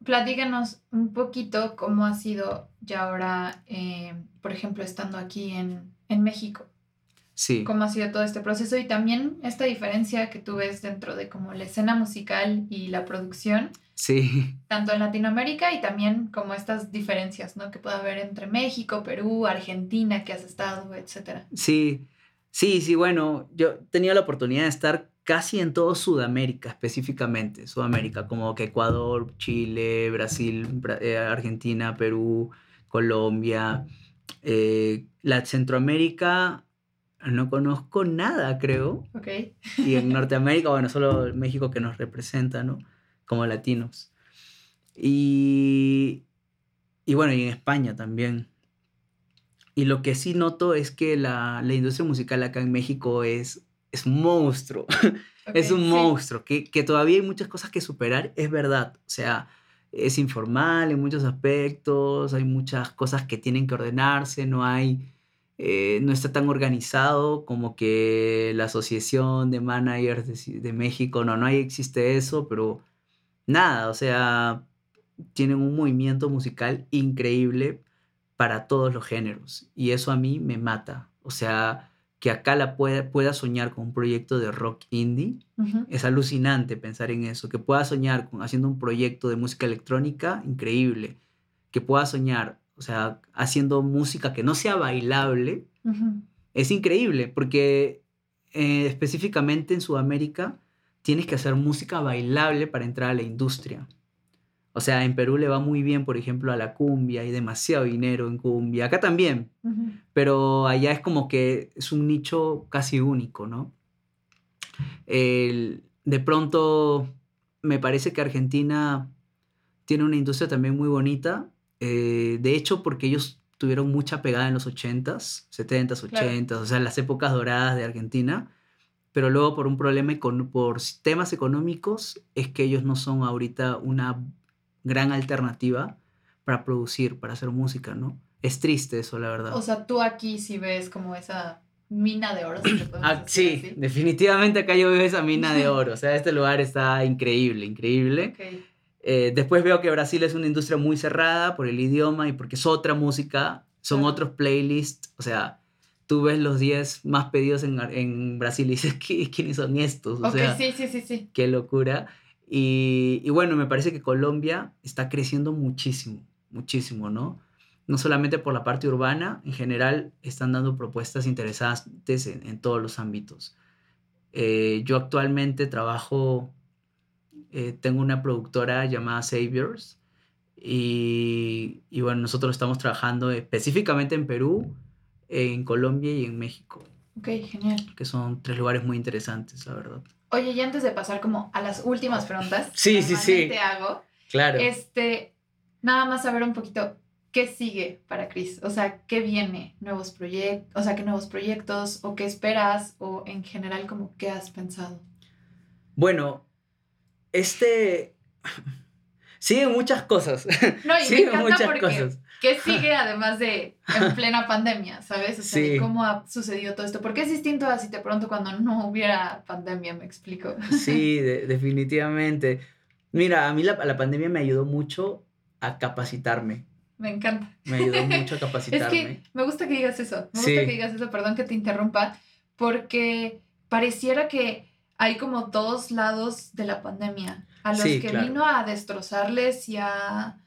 platícanos un poquito cómo ha sido ya ahora, eh, por ejemplo, estando aquí en, en México. Sí. cómo ha sido todo este proceso y también esta diferencia que tú ves dentro de como la escena musical y la producción, Sí, tanto en Latinoamérica y también como estas diferencias, ¿no? Que puede haber entre México, Perú, Argentina, que has estado, etcétera. sí, sí, sí, bueno, yo tenía la oportunidad de estar casi en todo Sudamérica, específicamente, Sudamérica, como que Ecuador, Chile, Brasil, Bra- eh, Argentina, Perú, Colombia, eh, la Centroamérica, no conozco nada, creo. ¿Ok? Y en <laughs> Norteamérica, bueno, solo México que nos representa, ¿no? Como latinos. Y, y bueno, y en España también. Y lo que sí noto es que la, la industria musical acá en México es, es un monstruo. <laughs> es un sí. monstruo. Que, que todavía hay muchas cosas que superar, es verdad. O sea, es informal en muchos aspectos, hay muchas cosas que tienen que ordenarse, no hay eh, no está tan organizado como que la Asociación de Managers de, de México, no, no hay, existe eso, pero nada, o sea, tienen un movimiento musical increíble para todos los géneros y eso a mí me mata, o sea, que acá la pueda, pueda soñar con un proyecto de rock indie, es alucinante pensar en eso, que pueda soñar con haciendo un proyecto de música electrónica, increíble, que pueda soñar, o sea, haciendo música que no sea bailable, es increíble, porque eh, específicamente en Sudamérica tienes que hacer música bailable para entrar a la industria. O sea, en Perú le va muy bien, por ejemplo, a la cumbia, hay demasiado dinero en cumbia, acá también, pero allá es como que es un nicho casi único, ¿no? El- de pronto, me parece que Argentina tiene una industria también muy bonita, eh, de hecho, porque ellos tuvieron mucha pegada en los 80s, 70s, Claro. 80s, o sea, las épocas doradas de Argentina, pero luego por un problema, por temas económicos, es que ellos no son ahorita una gran alternativa para producir, para hacer música, ¿no? Es triste eso, la verdad. O sea, tú aquí sí ves como esa mina de oro. si Ah, sí, así. definitivamente acá yo veo esa mina de oro. O sea, este lugar está increíble, increíble. Ok. Eh, después veo que Brasil es una industria muy cerrada por el idioma y porque es otra música, son otros playlists. O sea, tú ves los 10 más pedidos en, en Brasil y dices, <laughs> ¿qué, ¿quiénes son estos? O Ok, sea, sí, sí, sí, sí. qué locura. Y, y bueno, me parece que Colombia está creciendo muchísimo, muchísimo, ¿no? No solamente por la parte urbana, en general están dando propuestas interesantes en, en todos los ámbitos. Eh, yo actualmente trabajo, eh, tengo una productora llamada Saviors y, y bueno, nosotros estamos trabajando específicamente en Perú, en Colombia y en México, Ok, genial. que son tres lugares muy interesantes, la verdad. Oye, y antes de pasar como a las últimas preguntas, Sí, que sí, sí. normalmente hago, Claro. este, nada más saber un poquito qué sigue para Chris, o sea, qué viene, nuevos proyectos, o sea, qué nuevos proyectos, o qué esperas, o en general como qué has pensado. Bueno, este... <laughs> Sigue muchas cosas. No, y <laughs> me Sigue encanta muchas porque cosas. Qué sigue además de en plena pandemia, ¿sabes? O sea, Sí. cómo ha sucedido todo esto, porque es distinto a si de pronto cuando no hubiera pandemia, me explico. Sí, <laughs> de- definitivamente. Mira, a mí la, la pandemia me ayudó mucho a capacitarme. Me encanta. Me ayudó <laughs> mucho a Es capacitarme. que me gusta que digas eso, me Sí. gusta que digas eso, perdón que te interrumpa, porque pareciera que hay como dos lados de la pandemia, a los Sí, que claro. vino a destrozarles y a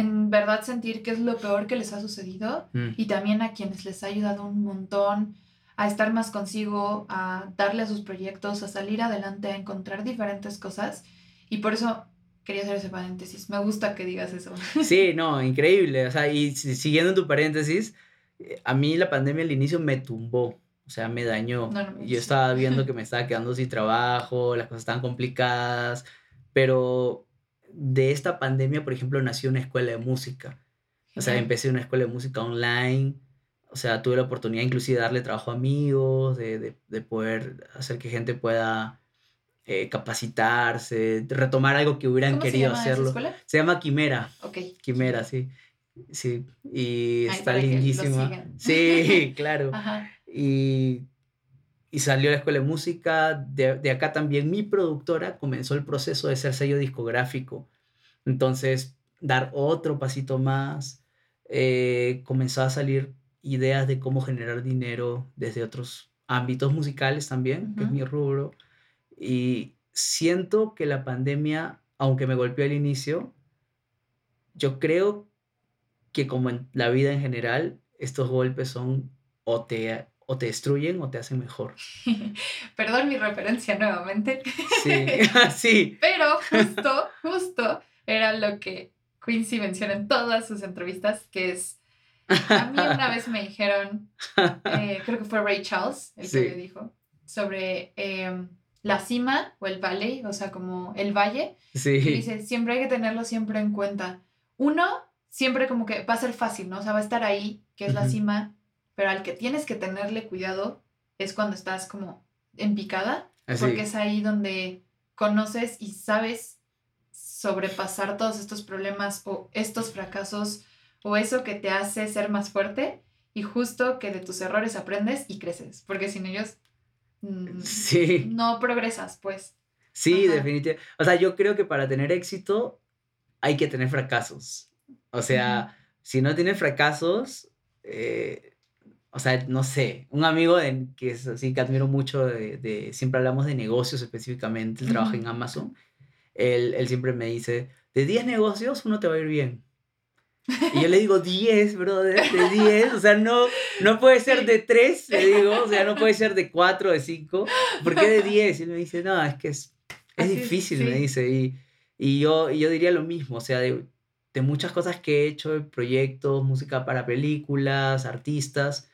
en verdad sentir que es lo peor que les ha sucedido Mm, y también a quienes les ha ayudado un montón a estar más consigo, a darle a sus proyectos, a salir adelante, a encontrar diferentes cosas y por eso quería hacer ese paréntesis, me gusta que digas eso. <laughs> Sí, no, increíble. O sea, y si- siguiendo en tu paréntesis, eh, a mí la pandemia al inicio me tumbó. O sea, me dañó. No, no me Yo estaba viendo que me estaba quedando sin trabajo, las cosas estaban complicadas, pero de esta pandemia, por ejemplo, nació una escuela de música. O sea, empecé una escuela de música online. O sea, tuve la oportunidad inclusive de darle trabajo a amigos, de, de, de poder hacer que gente pueda eh, capacitarse, retomar algo que hubieran ¿Cómo se querido llama esa hacerlo. escuela? Se llama Quimera, Ok. Quimera, sí. Sí, y Ay, está lindísima. Sí, <laughs> claro. Ajá. Y, y salió la escuela de música. De, de acá también mi productora comenzó el proceso de ser sello discográfico. Entonces, dar otro pasito más, eh, comenzó a salir ideas de cómo generar dinero desde otros ámbitos musicales también, que es mi rubro. Y siento que la pandemia, aunque me golpeó al inicio, yo creo que como en la vida en general, estos golpes son o te, o te destruyen o te hacen mejor. <laughs> Perdón mi referencia nuevamente. Sí, <laughs> <laughs> sí. Pero justo, justo era lo que Quincy menciona en todas sus entrevistas, que es, a mí una vez me dijeron, eh, creo que fue Ray Charles el que me dijo, sobre em, la cima o el valle, o sea, como el valle. Sí. Y dice, siempre hay que tenerlo siempre en cuenta. Uno, siempre como que va a ser fácil, ¿no? O sea, va a estar ahí, que es la cima, pero al que tienes que tenerle cuidado es cuando estás como en picada, porque es ahí donde conoces y sabes sobrepasar todos estos problemas o estos fracasos o eso que te hace ser más fuerte y justo que de tus errores aprendes y creces, porque sin ellos mm, sí. no progresas, pues. Sí, definitivamente. O sea, yo creo que para tener éxito hay que tener fracasos. O sea, si no tienes fracasos, eh, o sea, no sé, un amigo que es así que admiro mucho, de, siempre hablamos de negocios específicamente, él trabaja en Amazon, él, él siempre me dice, de 10 negocios uno te va a ir bien. Y yo le digo 10, brother, de 10, o sea, no, no puede <laughs> ser de 3, le digo, o sea, no puede ser de 4, de 5, ¿por qué de 10? Y él me dice, no, es que es, es difícil, me dice, y, y, yo, y yo diría lo mismo, o sea, de, de muchas cosas que he hecho, proyectos, música para películas, artistas,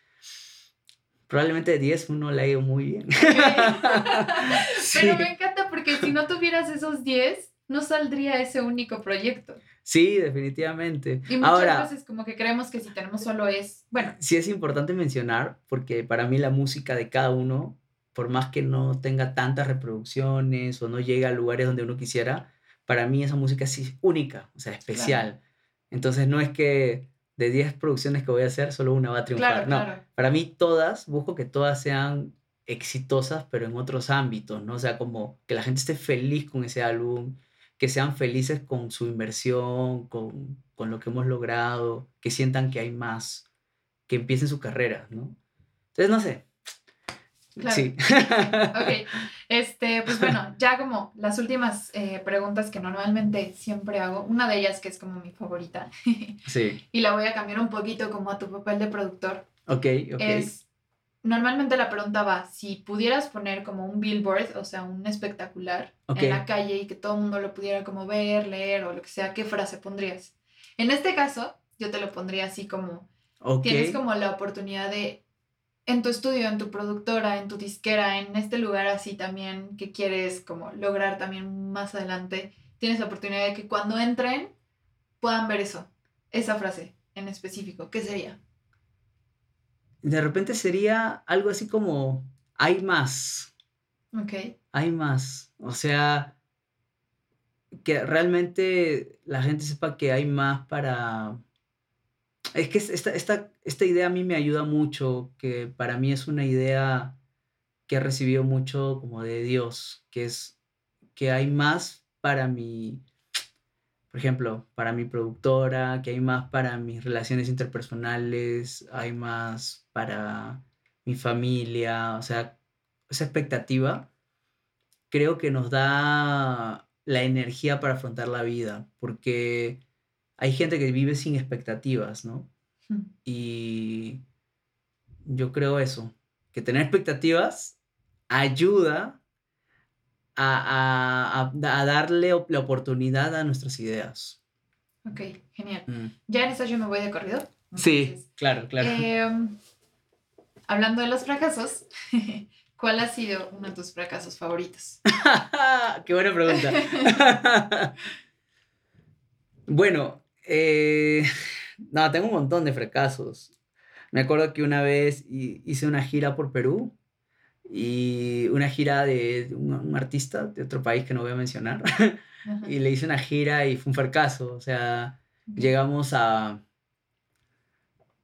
probablemente de 10 uno la ha ido muy bien. <laughs> <laughs> Pero me encanta porque si no tuvieras esos 10, no saldría ese único proyecto. Sí, definitivamente. Y muchas Ahora, veces como que creemos que si tenemos solo es, bueno. Sí es importante mencionar, porque para mí la música de cada uno, por más que no tenga tantas reproducciones o no llegue a lugares donde uno quisiera, para mí esa música sí es única, o sea, especial. Entonces no es que de 10 producciones que voy a hacer, solo una va a triunfar. no, para mí todas, busco que todas sean exitosas, pero en otros ámbitos, ¿no? O sea, como que la gente esté feliz con ese álbum, que sean felices con su inversión, con, con lo que hemos logrado, que sientan que hay más, que empiecen su carrera, ¿no? Entonces, no sé, Sí. <laughs> ok. Este, pues bueno, ya como las últimas eh, preguntas que normalmente siempre hago, una de ellas que es como mi favorita. <laughs> sí. Y la voy a cambiar un poquito como a tu papel de productor. Ok, ok. Es, normalmente la pregunta va, si pudieras poner como un billboard, o sea, un espectacular en la calle y que todo el mundo lo pudiera como ver, leer o lo que sea, ¿qué frase pondrías? En este caso, yo te lo pondría así como, tienes como la oportunidad de en tu estudio, en tu productora, en tu disquera, en este lugar así también que quieres como lograr también más adelante, tienes la oportunidad de que cuando entren puedan ver eso, esa frase en específico. ¿Qué sería? De repente sería algo así como, hay más. Ok. Hay más. O sea, que realmente la gente sepa que hay más para, es que esta, esta, esta idea a mí me ayuda mucho, que para mí es una idea que he recibido mucho como de Dios, que es que hay más para mi, por ejemplo, para mi productora, que hay más para mis relaciones interpersonales, hay más para mi familia, o sea, esa expectativa creo que nos da la energía para afrontar la vida, porque hay gente que vive sin expectativas, ¿no? Y yo creo eso, que tener expectativas ayuda a, darle la oportunidad a nuestras ideas. Ok, genial. Mm. Ya en esta yo me voy de corrido. sí, claro, claro. Em, hablando de los fracasos, <laughs> ¿cuál ha sido uno de tus fracasos favoritos? <laughs> Qué buena pregunta. <laughs> bueno, eh, <sighs> no, tengo un montón de fracasos. Me acuerdo que una vez hice una gira por Perú y una gira de un, artista de otro país que no voy a mencionar. <laughs> y le hice una gira y fue un fracaso. O sea, llegamos a...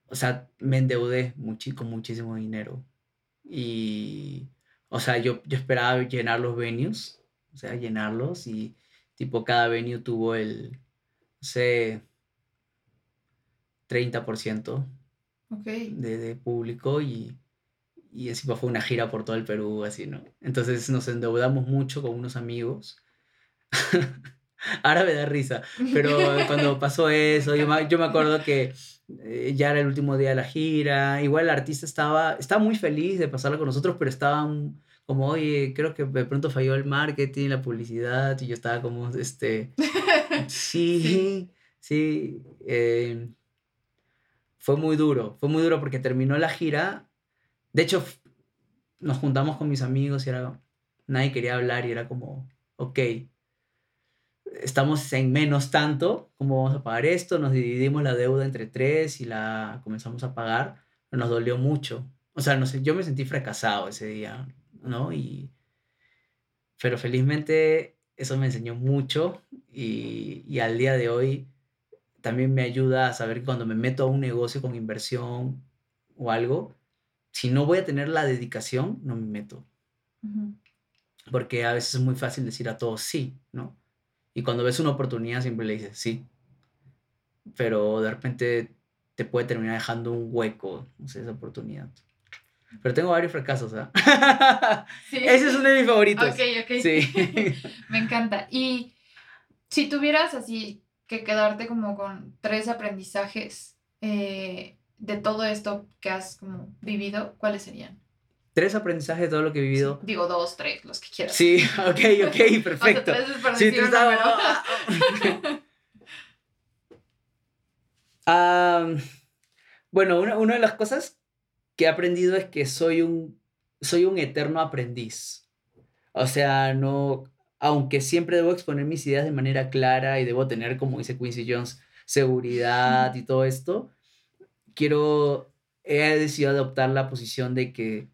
O sea, me endeudé con muchísimo dinero. Y, o sea, yo, yo esperaba llenar los venues, o sea, llenarlos y tipo cada venue tuvo el, sé, 30% Ok. de, de público y, y encima fue una gira por todo el Perú, así, ¿no? Entonces nos endeudamos mucho con unos amigos. <laughs> Ahora me da risa, pero <laughs> cuando pasó eso, yo me, yo me acuerdo que eh, ya era el último día de la gira, igual el artista estaba, estaba muy feliz de pasarla con nosotros, pero estaba un- como, oye, creo que de pronto falló el marketing, la publicidad, y yo estaba como, este, <laughs> sí, sí, eh, fue muy duro, fue muy duro porque terminó la gira, de hecho, nos juntamos con mis amigos y era, nadie quería hablar y era como, ok, estamos en menos tanto, ¿cómo vamos a pagar esto? Nos dividimos la deuda entre tres y la comenzamos a pagar, nos dolió mucho. O sea, no sé, yo me sentí fracasado ese día, ¿no? Y, pero felizmente eso me enseñó mucho y, y al día de hoy también me ayuda a saber que cuando me meto a un negocio con inversión o algo, si no voy a tener la dedicación, no me meto porque a veces es muy fácil decir a todos sí, ¿no? Y cuando ves una oportunidad siempre le dices sí, pero de repente te puede terminar dejando un hueco, no sé, esa oportunidad. Pero tengo varios fracasos, ¿ah? <laughs> Sí. Ese es uno de mis favoritos. Ok, ok. Sí. <laughs> Me encanta. Y si tuvieras así que quedarte como con tres aprendizajes eh, de todo esto que has como vivido, ¿cuáles serían? Tres aprendizajes de todo lo que he vivido. Sí, digo dos, tres, los que quieras. Sí, ok, ok, <laughs> O sea, perfecto. tres es por Sí, decir tú estabas- número. Am, <laughs> bueno, una, una de las cosas que he aprendido es que soy un, soy un eterno aprendiz. O sea, no, aunque siempre debo exponer mis ideas de manera clara y debo tener, como dice Quincy Jones, seguridad y todo esto, quiero, he decidido adoptar la posición de que,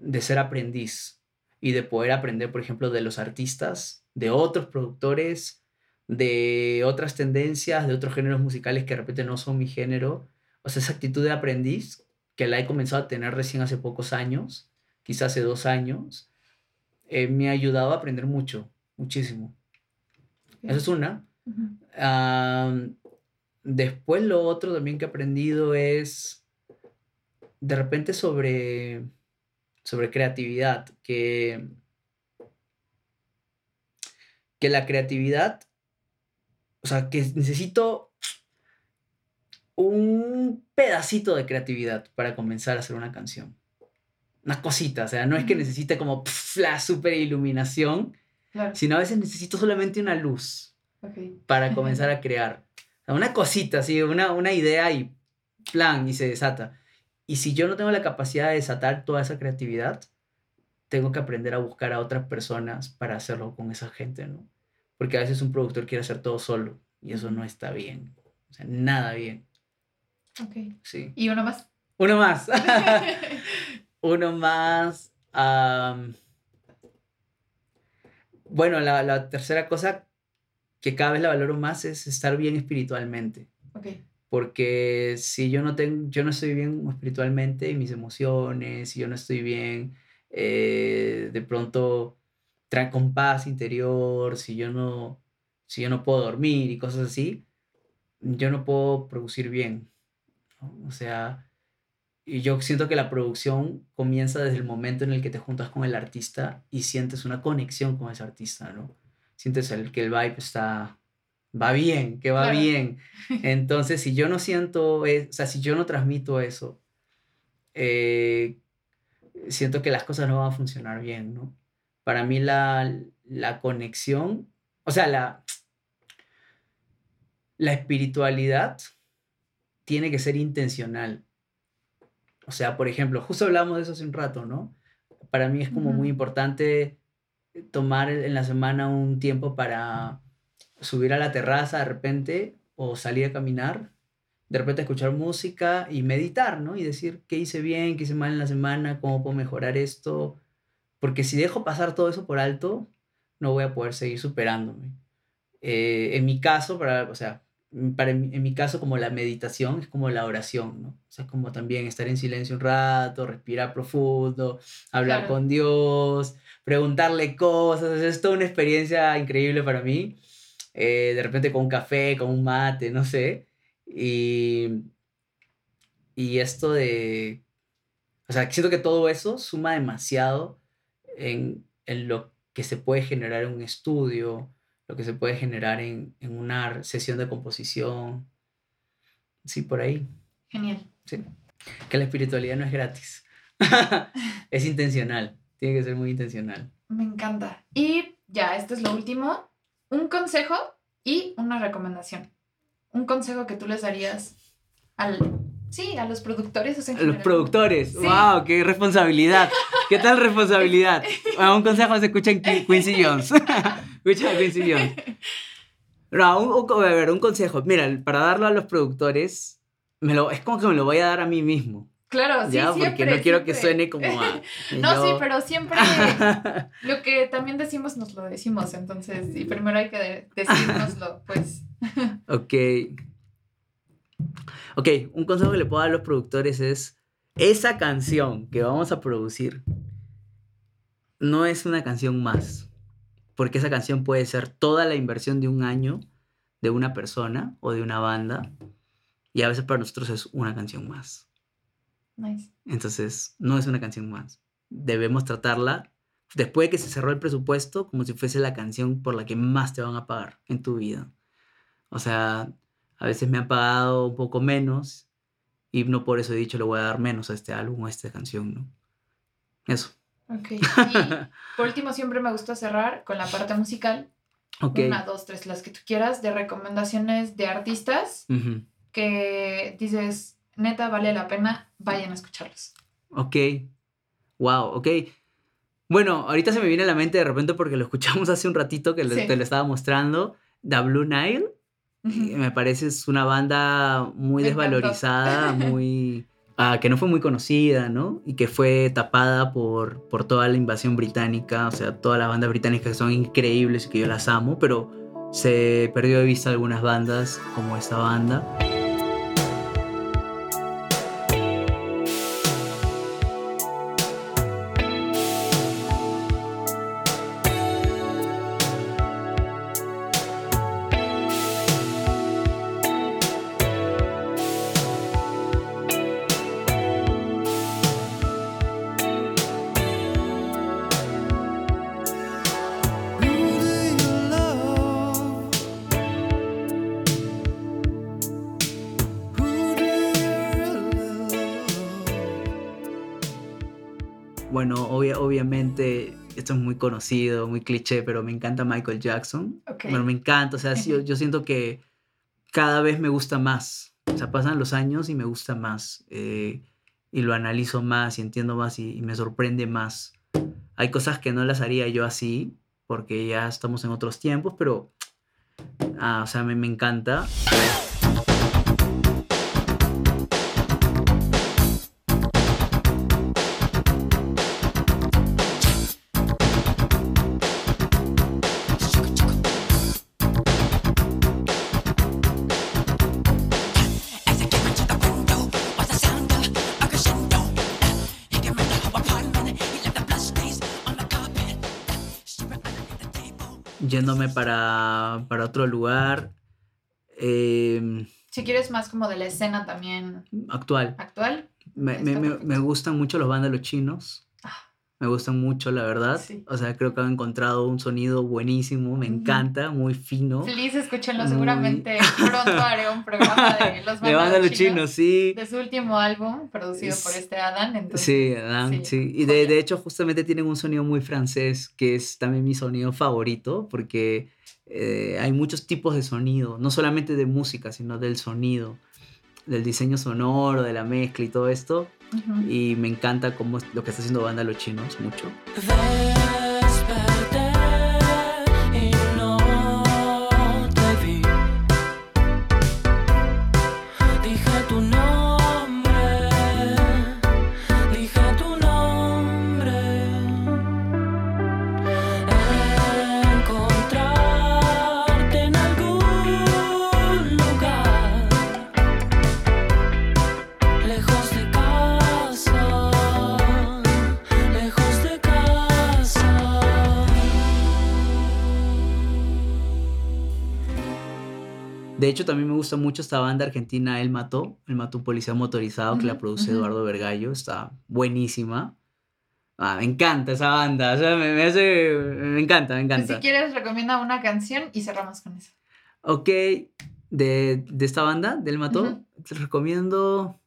de ser aprendiz y de poder aprender, por ejemplo, de los artistas, de otros productores, de otras tendencias, de otros géneros musicales que de repente no son mi género. O sea, esa actitud de aprendiz que la he comenzado a tener recién hace pocos años, quizás hace dos años, eh, me ha ayudado a aprender mucho, muchísimo. Eso es una. Después lo otro también que he aprendido es de repente sobre, sobre creatividad, que, que la creatividad, o sea, que necesito un pedacito de creatividad para comenzar a hacer una canción. Una cosita, o sea, no es que necesite como pf, la super iluminación, Claro. sino a veces necesito solamente una luz Ok. para <laughs> comenzar a crear. O sea, una cosita, así, una, una idea y plan, y se desata. Y si yo no tengo la capacidad de desatar toda esa creatividad, tengo que aprender a buscar a otras personas para hacerlo con esa gente, ¿no? Porque a veces un productor quiere hacer todo solo y eso no está bien. O sea, nada bien. Ok. Sí. ¿Y uno más? Uno más. <laughs> Uno más. bueno, la, la tercera cosa que cada vez la valoro más es estar bien espiritualmente. Porque si yo no tengo, yo no estoy bien espiritualmente y mis emociones, si yo no estoy bien, eh, de pronto con paz interior, si yo no, si yo no puedo dormir y cosas así, yo no puedo producir bien. ¿no? O sea, y yo siento que la producción comienza desde el momento en el que te juntas con el artista y sientes una conexión con ese artista, ¿no? Sientes el, que el vibe está, va bien, que va Claro. bien. <laughs> Entonces, si yo no siento, es- o sea, si yo no transmito eso, eh, siento que las cosas no van a funcionar bien, ¿no? Para mí la, la conexión, o sea, la, la espiritualidad tiene que ser intencional. O sea, por ejemplo, justo hablamos de eso hace un rato, ¿no? Para mí es como muy importante tomar en la semana un tiempo para subir a la terraza de repente o salir a caminar, de repente escuchar música y meditar, ¿no? Y decir qué hice bien, qué hice mal en la semana, cómo puedo mejorar esto. Porque si dejo pasar todo eso por alto, no voy a poder seguir superándome. Eh, en mi caso, para, o sea, para, en, mi- caso, como la meditación es como la oración, ¿no? O sea, como también estar en silencio un rato, respirar profundo, hablar Claro. con Dios, preguntarle cosas, o sea, es toda una experiencia increíble para mí. eh, de repente con un café, con un mate, no sé. Y, y esto de, o sea, siento que todo eso suma demasiado en, en lo que se puede generar en un estudio, lo que se puede generar en, en una sesión de composición. Sí, por ahí. Genial. Sí. Que la espiritualidad no es gratis. <laughs> <laughs> es intencional. Tiene que ser muy intencional. Me encanta. Y ya, esto es lo último. Un consejo y una recomendación. Un consejo que tú les darías al... Sí, a los productores. O sea, A los general. productores. Sí. ¡Wow! ¡Qué responsabilidad! ¿Qué tal <laughs> responsabilidad? Bueno, un consejo se escucha en Qui- Quincy Jones. Escucha a Quincy Jones. No, un, un- a ver, un consejo. Mira, para darlo a los productores, me lo, es como que me lo voy a dar a mí mismo. Claro, sí, ¿Ya? Porque siempre, no quiero que suene como a. <laughs> No, yo- sí, pero siempre <laughs> lo que también decimos nos lo decimos, entonces, y primero hay que de- decírnoslo, <laughs> pues. Ok. Ok, un consejo que le puedo dar a los productores es, esa canción que vamos a producir no es una canción más, porque esa canción puede ser toda la inversión de un año de una persona o de una banda, y a veces para nosotros es una canción más. Nice. Entonces, no es una canción más. Debemos tratarla después de que se cerró el presupuesto como si fuese la canción por la que más te van a pagar en tu vida. O sea, a veces me han pagado un poco menos y no por eso he dicho le voy a dar menos a este álbum o a esta canción, ¿no? Eso. Ok. <laughs> Y por último, siempre me gusta cerrar con la parte musical. Ok. Una, dos, tres, las que tú quieras, de recomendaciones de artistas que dices, neta, vale la pena, vayan a escucharlos. Ok. Wow, ok. Bueno, ahorita se me viene a la mente de repente porque lo escuchamos <laughs> hace un ratito que Sí. te lo estaba mostrando. The Blue Nile. Me parece es una banda muy Me encantó. desvalorizada, muy <laughs> ah, que no fue muy conocida, ¿no? Y que fue tapada por, por toda la invasión británica, o sea, todas las bandas británicas son increíbles y que yo las amo, pero se perdió de vista algunas bandas como esta banda. Bueno, obvia- obviamente esto es muy conocido, muy cliché, pero me encanta Michael Jackson. Ok. Bueno, me encanta, o sea, yo, <laughs> yo siento que cada vez me gusta más. O sea, pasan los años y me gusta más. eh, y lo analizo más y entiendo más y, y me sorprende más. Hay cosas que no las haría yo así, porque ya estamos en otros tiempos, pero, ah, o sea, me, me encanta. Para, para otro lugar eh, Si quieres más como de la escena también actual. actual. Me, me- me gustan mucho los vándalos chinos. Me gustan mucho, la verdad. Sí. O sea, creo que han encontrado un sonido buenísimo. Me encanta, muy fino. Feliz, escúchenlo. Muy- Seguramente <laughs> pronto haré un programa de <laughs> los vándalos chinos, sí. De su último álbum, producido Es- por este Adam. Entonces, Sí, Adam, sí, sí. Y de, de hecho, justamente tienen un sonido muy francés, que es también mi sonido favorito, porque eh, hay muchos tipos de sonido, no solamente de música, sino del sonido, del diseño sonoro, de la mezcla y todo esto. Y me encanta cómo lo que está haciendo Banda Los Chinos, mucho. De hecho, también me gusta mucho esta banda argentina, El Mató, El Mató un Policía Motorizado, que la produce. Eduardo Vergallo, está buenísima. Ah, me encanta esa banda, o sea, me, me hace, me encanta, me Pues encanta. si quieres, recomienda una canción y cerramos con eso. Ok, de, de esta banda, del Mató, Ujú. te recomiendo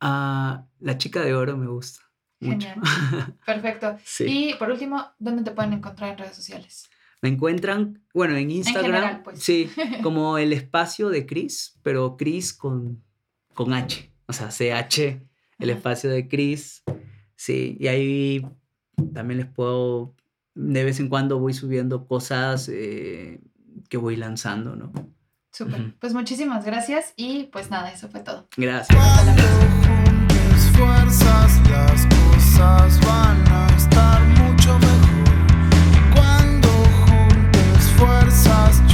a La Chica de Oro, me gusta. Mucho. Genial. Perfecto. <laughs> sí. Y por último, ¿dónde te pueden encontrar en redes sociales? Me encuentran, bueno, en Instagram, general, pues. sí, <laughs> como el espacio de Chris, pero Chris con, con H, o sea, CH, el espacio de Chris, sí, y ahí también les puedo, de vez en cuando voy subiendo cosas eh, que voy lanzando, ¿no? Súper. Pues muchísimas gracias y pues nada, eso fue todo. Gracias. Hasta la fuerzas, las cosas van a estar muy songs